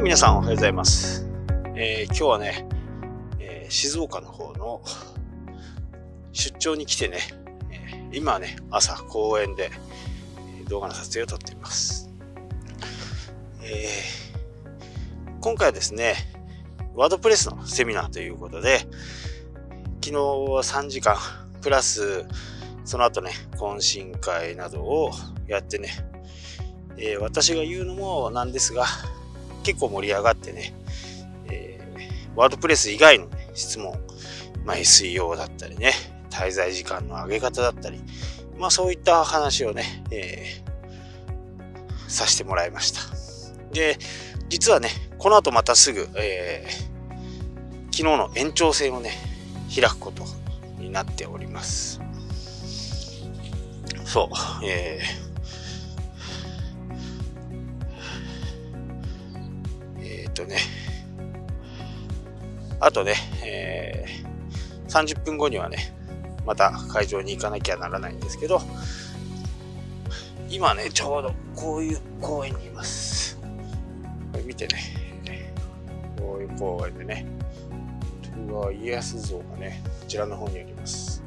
はい、皆さんおはようございます。えー今日はね、えー静岡の方の出張に来てね、えー今ね、朝公園で動画の撮影を撮っています。えー今回はですね、ワードプレスのセミナーということで、昨日は3時間、プラス、その後ね、懇親会などをやってね、えー私が言うのもなんですが、結構盛り上がってね、えーワードプレス以外の、ね、質問、まあ、SEO だったりね、滞在時間の上げ方だったり、まあそういった話をね、えーさせてもらいました。で、実はね、この後またすぐ、えー昨日の延長戦をね、開くことになっております。そう、えーとね、あとね、えー30分後にはね、また会場に行かなきゃならないんですけど、今ね、ちょうどこういう公園にいます。これ見てね、こういう公園でね、徳川家康像がね、こちらの方にあります。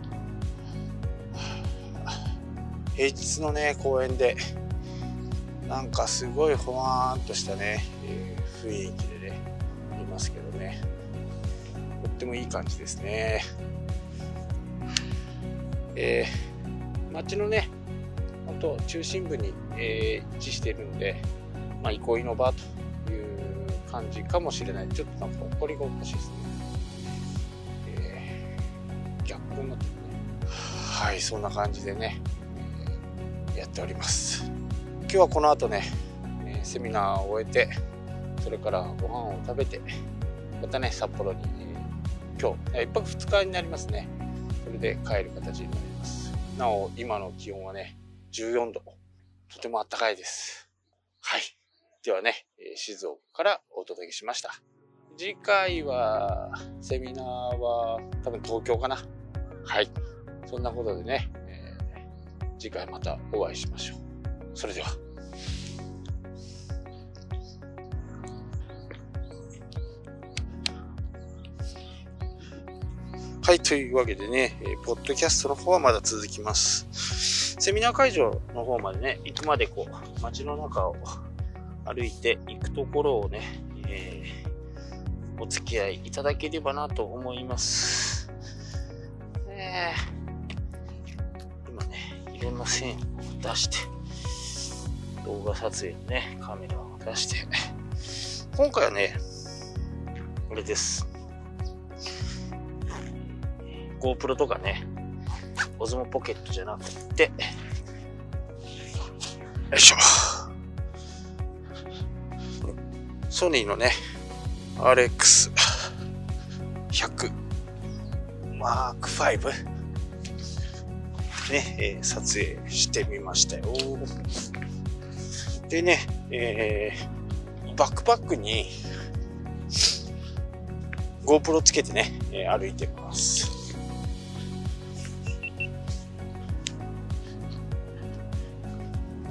平日のね、公園で、なんかすごいほわーんとしたね、えー雰囲気でね、いますけどね。とってもいい感じですね。えー、街のね、本当中心部に、えー位置してるんで、まあ、憩いの場という感じかもしれない。ちょっとなんか怒りがおかしいですね。えー逆光になってるね。はい、そんな感じでね、えーやっております。今日はこの後ね、えーセミナーを終えて、それからご飯を食べて、またね、札幌に、えー今日、1泊2日になりますね。それで帰る形になります。なお、今の気温はね、14度。とても暖かいです。はい。ではね、え静岡からお届けしました。次回は、セミナーは多分東京かな。はい。そんなことでね、えー次回またお会いしましょう。それでは。はい、というわけでね、えーポッドキャストの方はまだ続きます。セミナー会場の方までね、行くまでこう、街の中を歩いて行くところをね、えーお付き合いいただければなと思います。えー今ね、いろんな線を出して、動画撮影のね、カメラを出して、今回はね、これです。GoPro とかね、オズモポケットじゃなくて、よいしょ。ソニーのね、RX100 Mark 5ね、えー撮影してみましたよ。でね、えーバックパックに GoPro つけてね、えー歩いてます。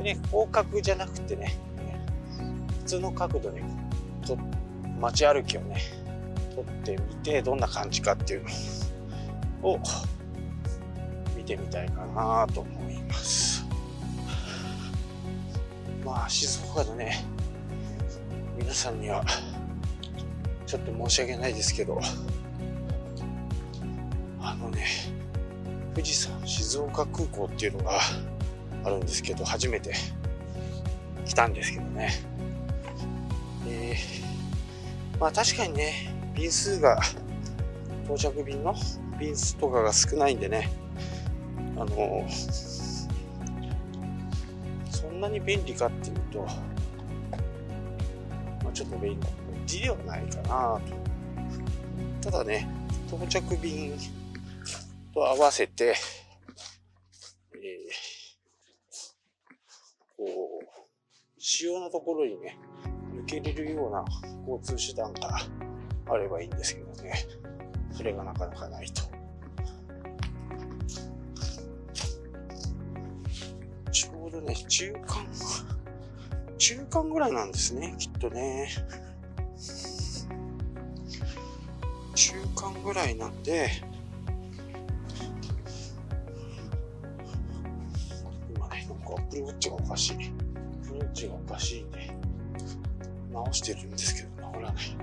でね、広角じゃなくてね、普通の角度でと街歩きをね、撮ってみて、どんな感じかっていうのを見てみたいかなと思います。まあ、静岡でね、皆さんには、ちょっと申し訳ないですけど、あのね、富士山静岡空港っていうのがあるんですけど、初めて来たんですけどね。えーまあ確かにね、便数が、到着便の便数とかが少ないんでね、あのそんなに便利かっていうと、まあちょっと便利ではないかなと。ただね、到着便と合わせて、えーこう、主要なところにね、抜けれるような交通手段があればいいんですけどね。それがなかなかないと。ちょうどね、中間、中間ぐらいなんですね、きっとね。中間ぐらいなんで、今ね、なんかアップルウォッチがおかしい。アップルウォッチがおかしいんで、直してるんですけど、治らない。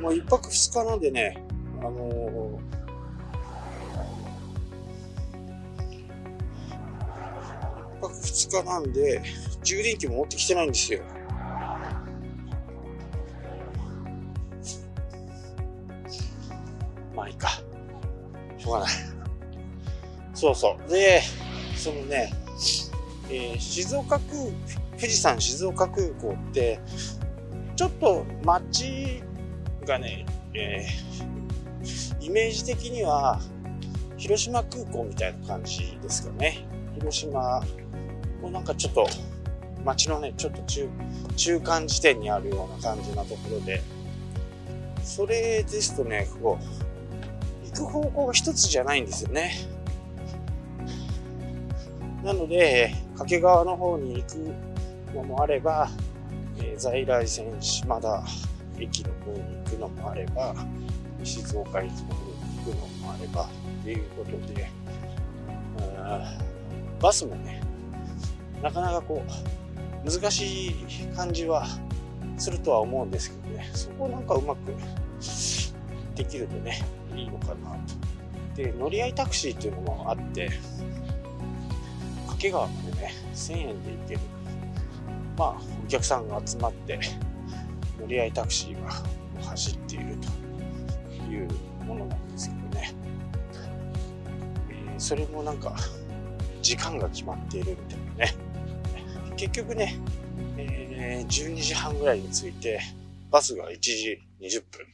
もう一泊二日なんでね、あのー、一泊二日なんで、充電器も持ってきてないんですよ。まあいいか。しょうがない。そうそう。で、そのね、えー、静岡空、富士山静岡空港って、ちょっと街がね、えー、イメージ的には、広島空港みたいな感じですかね。広島もなんかちょっと、街のね、ちょっと中、中間地点にあるような感じなところで、それですとね、こう、行く方向が一つじゃないんですよね。なので、掛川の方に行くのもあれば、えー、在来線島田駅の方に行くのもあれば、静岡駅の方に行くのもあれば、っていうことで、バスもね、なかなかこう、難しい感じはするとは思うんですけどね、そこをなんかうまくできるとね、いいのかなと。で、乗り合いタクシーっていうのもあって、掛川までね、1000円で行ける。まあ、お客さんが集まって、乗り合いタクシーが走っているというものなんですけどね、えー、それもなんか時間が決まっているみたいなね。結局ね、えー、12時半ぐらいに着いてバスが1時20分。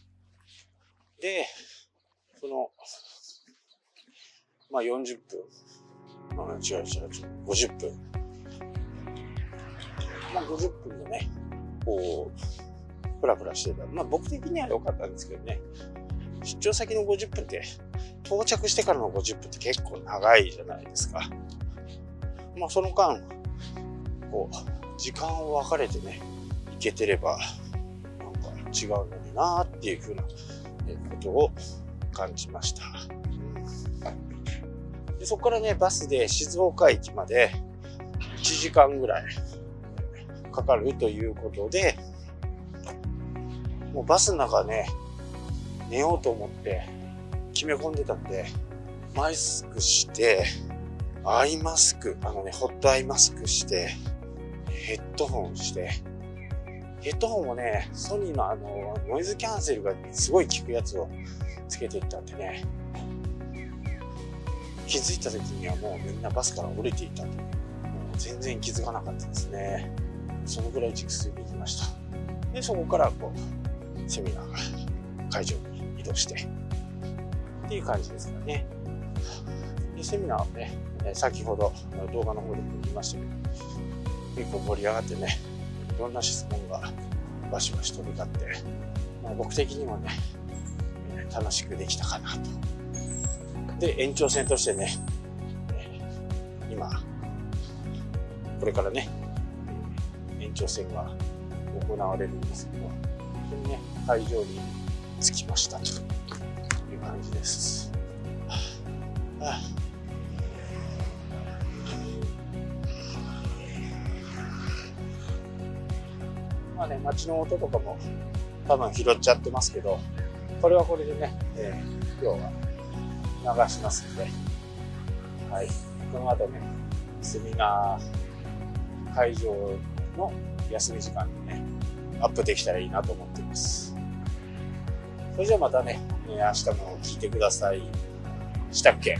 でそのまあ40分。まあ違う違う違う50分まあ50分でねこうプラプラしてた。まあ僕的には良かったんですけどね。出張先の50分って、到着してからの50分って結構長いじゃないですか。まあその間、こう、時間を分かれてね、行けてれば、なんか違うのになーっていうふうなことを感じました。でそこからね、バスで静岡駅まで1時間ぐらいかかるということで、もうバスの中ね、寝ようと思って決め込んでたんで、マスクして、アイマスク、あのね、ホットアイマスクして、ヘッドホンして、ヘッドホンもね、ソニーのあの、ノイズキャンセルがすごい効くやつをつけていったんでね、気づいた時にはもうみんなバスから降りていたと。もう全然気づかなかったですね。そのぐらい熟睡できました。で、そこからこう、セミナー会場に移動して、っていう感じですかね。で、セミナーはね、先ほど動画の方でも言いましたけど、結構盛り上がってね、いろんな質問がバシバシ飛び交って、まあ、僕的にもね、楽しくできたかなと。で、延長戦としてね、今、これからね、延長戦が行われるんですけど、当にね、会場に着きましたという感じです。はあまあね、街の音とかも多分拾っちゃってますけど、これはこれでね、えー、今日は流しますんで、はい。この後ね、セミナー会場の休み時間にね、アップできたらいいなと思っています。それじゃあまたね、明日も聞いてください。したっけ？